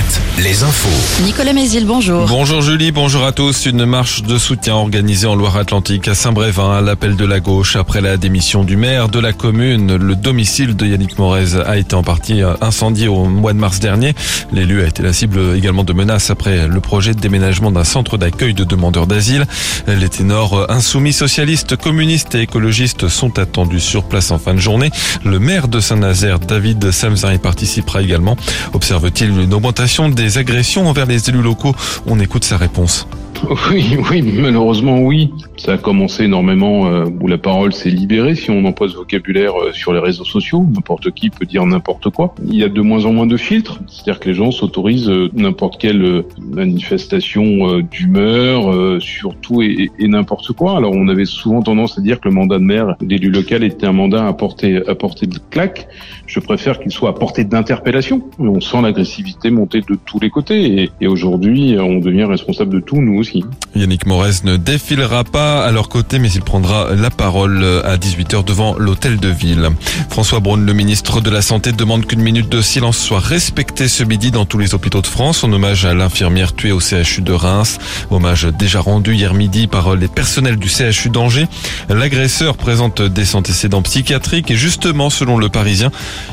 Alouette, les infos. Nicolas Mézil, bonjour. Bonjour Julie, bonjour à tous. Une marche de soutien organisée en Loire-Atlantique à Saint-Brévin à l'appel de la gauche après la démission du maire de la commune. Le domicile de Yannick Morez a été en partie incendié au mois de mars dernier. L'élu a été la cible également de menaces après le projet de déménagement d'un centre d'accueil de demandeurs d'asile. Les ténors insoumis socialistes, communistes et écologistes sont attendus sur place en fin de journée. Le maire de Saint-Nazaire, David Samzin, y participera également. Observe-t-il une augmentation des agressions envers les élus locaux On écoute sa réponse. Oui, oui, malheureusement oui. Ça a commencé énormément euh, où la parole s'est libérée, si on emploie ce vocabulaire euh, sur les réseaux sociaux. N'importe qui peut dire n'importe quoi. Il y a de moins en moins de filtres, c'est-à-dire que les gens s'autorisent euh, n'importe quelle manifestation d'humeur, surtout et, et, n'importe quoi. Alors on avait souvent tendance à dire que le mandat de maire d'élu local était un mandat à portée, à portée de claque. Je préfère qu'il soit à portée d'interpellation. On sent l'agressivité monter de tous les côtés et, et aujourd'hui on devient responsable de tout, nous aussi. Yannick Morez ne défilera pas à leur côté, mais il prendra la parole à 18h devant l'hôtel de ville. François Braun, le ministre de la Santé, demande qu'une minute de silence soit respectée ce midi dans tous les hôpitaux de France en hommage à l'infirmière tuée au CHU de Reims. Hommage déjà rendu hier midi par les personnels du CHU d'Angers. L'agresseur présente des antécédents psychiatriques et justement, selon le Parisien,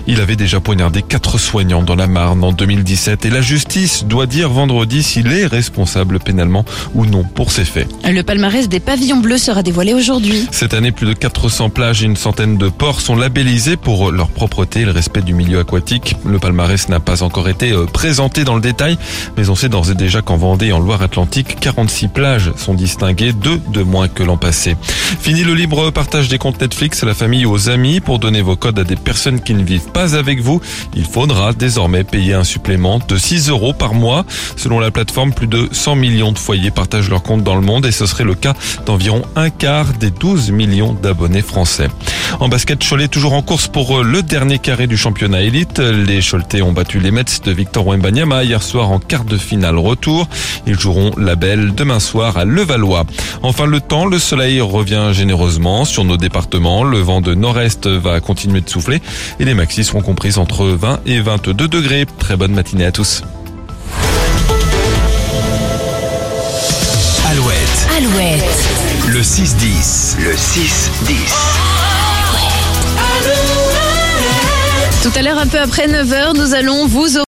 il avait déjà poignardé quatre soignants dans la Marne en 2017 et la justice doit dire vendredi s'il est responsable pénalement ou non pour ces faits. Le palmarès des pavillons bleus sera dévoilé aujourd'hui. Cette année, plus de 400 plages et une centaine de ports sont labellisés pour leur propreté et le respect du milieu aquatique. Le palmarès n'a pas encore été euh, présenté dans le détail, mais on sait d'ores et déjà qu'en Vendée et en Loire-Atlantique, 46 plages sont distinguées, deux de moins que l'an passé. Fini le libre partage des comptes Netflix à la famille ou aux amis. Pour donner vos codes à des personnes qui ne vivent pas avec vous, il faudra désormais payer un supplément de 6 euros par mois. Selon la plateforme, plus de 100 millions de foyers partagent leur compte dans le monde et ce serait le cas d'environ un quart des 12 millions d'abonnés français. En basket, Cholet toujours en course pour euh, le dernier carré du championnat élite. Les Choletais ont battu les Mets de Victor Wembanyama hier soir en quart de finale retour. Ils joueront la belle demain soir à Levallois. Enfin, le temps, le soleil revient généreusement sur nos départements. Le vent de nord-est va continuer de souffler et les maxis seront comprises entre 20 et 22 degrés. Très bonne matinée à tous. Alouette. Le 6-10. Le 6-10. Tout à l'heure, un peu après 9h, nous allons vous